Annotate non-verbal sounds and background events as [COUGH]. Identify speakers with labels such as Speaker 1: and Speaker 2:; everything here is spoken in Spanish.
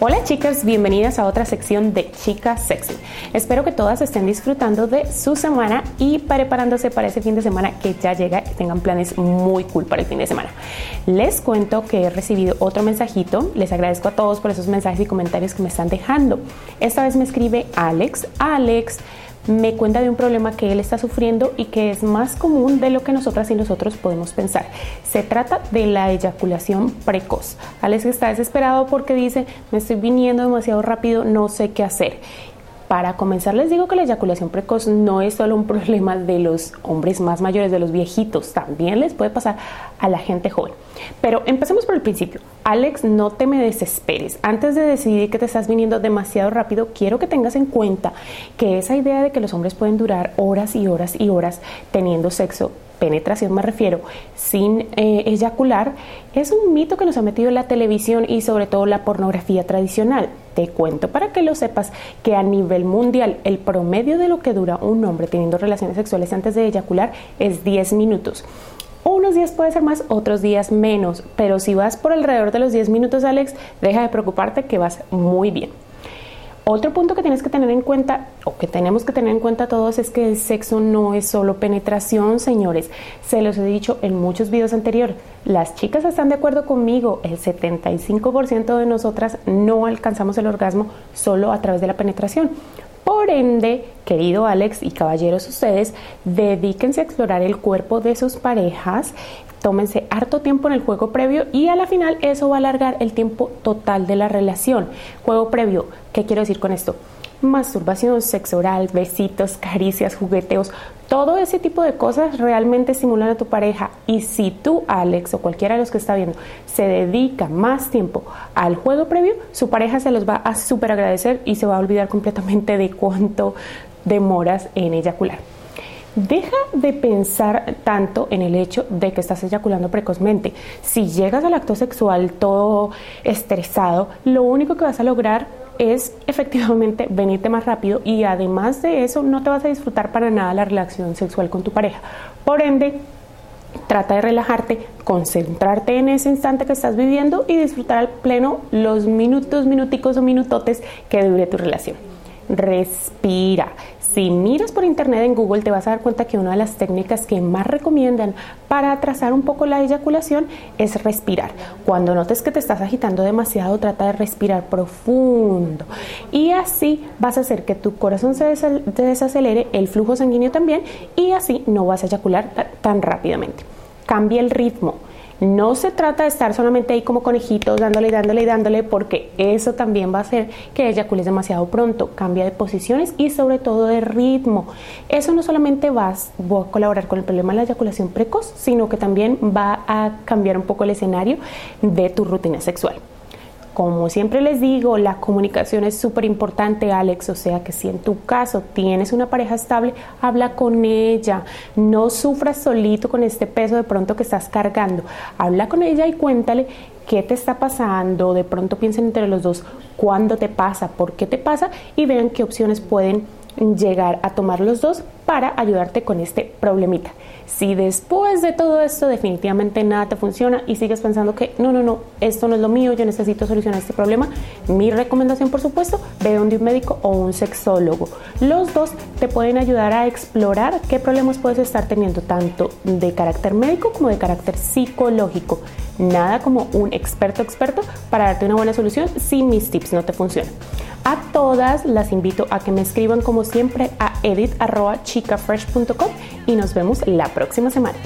Speaker 1: Hola chicas, bienvenidas a otra sección de Chicas Sexy. Espero que todas estén disfrutando de su semana y preparándose para ese fin de semana que ya llega y tengan planes muy cool para el fin de semana. Les cuento que he recibido otro mensajito, les agradezco a todos por esos mensajes y comentarios que me están dejando. Esta vez me escribe Alex, Alex me cuenta de un problema que él está sufriendo y que es más común de lo que nosotras y nosotros podemos pensar. Se trata de la eyaculación precoz. Alex está desesperado porque dice, me estoy viniendo demasiado rápido, no sé qué hacer. Para comenzar les digo que la eyaculación precoz no es solo un [LAUGHS] problema de los hombres más mayores, de los viejitos, también les puede pasar a la gente joven. Pero empecemos por el principio. Alex, no te me desesperes. Antes de decidir que te estás viniendo demasiado rápido, quiero que tengas en cuenta que esa idea de que los hombres pueden durar horas y horas y horas teniendo sexo penetración me refiero, sin eh, eyacular, es un mito que nos ha metido la televisión y sobre todo la pornografía tradicional. Te cuento para que lo sepas que a nivel mundial el promedio de lo que dura un hombre teniendo relaciones sexuales antes de eyacular es 10 minutos. Unos días puede ser más, otros días menos, pero si vas por alrededor de los 10 minutos, Alex, deja de preocuparte que vas muy bien. Otro punto que tienes que tener en cuenta, o que tenemos que tener en cuenta todos, es que el sexo no es solo penetración, señores. Se los he dicho en muchos videos anteriores. Las chicas están de acuerdo conmigo. El 75% de nosotras no alcanzamos el orgasmo solo a través de la penetración. Por ende, querido Alex y caballeros ustedes, dedíquense a explorar el cuerpo de sus parejas, tómense harto tiempo en el juego previo y a la final eso va a alargar el tiempo total de la relación. Juego previo, ¿qué quiero decir con esto? Masturbación, sexo oral, besitos, caricias, jugueteos, todo ese tipo de cosas realmente estimulan a tu pareja. Y si tú, Alex, o cualquiera de los que está viendo, se dedica más tiempo al juego previo, su pareja se los va a súper agradecer y se va a olvidar completamente de cuánto demoras en eyacular. Deja de pensar tanto en el hecho de que estás eyaculando precozmente. Si llegas al acto sexual todo estresado, lo único que vas a lograr es efectivamente [LAUGHS] venirte más rápido y además de eso no te vas a disfrutar para nada la relación sexual con tu pareja. Por ende, trata de relajarte, concentrarte en ese instante que estás viviendo y disfrutar al pleno los minutos, minuticos o minutotes que dure tu relación. Respira. Si miras por internet en Google te vas a dar cuenta que una de las técnicas que más recomiendan para atrasar un poco la eyaculación es respirar. Cuando notes que te estás agitando demasiado, trata de respirar profundo y así vas a hacer que tu corazón se desacelere, el flujo sanguíneo también y así no vas a eyacular tan rápidamente. Cambia el ritmo. No se trata de estar solamente ahí como conejitos dándole y dándole y dándole porque eso también va a hacer que eyacules demasiado pronto. Cambia de posiciones y sobre todo de ritmo. Eso no solamente va a colaborar con el problema de la eyaculación precoz, sino que también va a cambiar un poco el escenario de tu rutina sexual. Como siempre les digo, la comunicación es súper importante, Alex. O sea que si en tu caso tienes una pareja estable, habla con ella. No sufras solito con este peso de pronto que estás cargando. Habla con ella y cuéntale qué te está pasando. De pronto piensen entre los dos cuándo te pasa, por qué te pasa y vean qué opciones pueden llegar a tomar los dos para ayudarte con este problemita. Si después de todo esto definitivamente nada te funciona y sigues pensando que no, no, no, esto no es lo mío, yo necesito solucionar este problema, mi recomendación por supuesto, ve donde un médico o un sexólogo. Los dos te pueden ayudar a explorar qué problemas puedes estar teniendo tanto de carácter médico como de carácter psicológico. Nada como un experto experto para darte una buena solución si mis tips no te funcionan. A todas las invito a que me escriban como siempre a edit.chicafresh.com y nos vemos la próxima semana.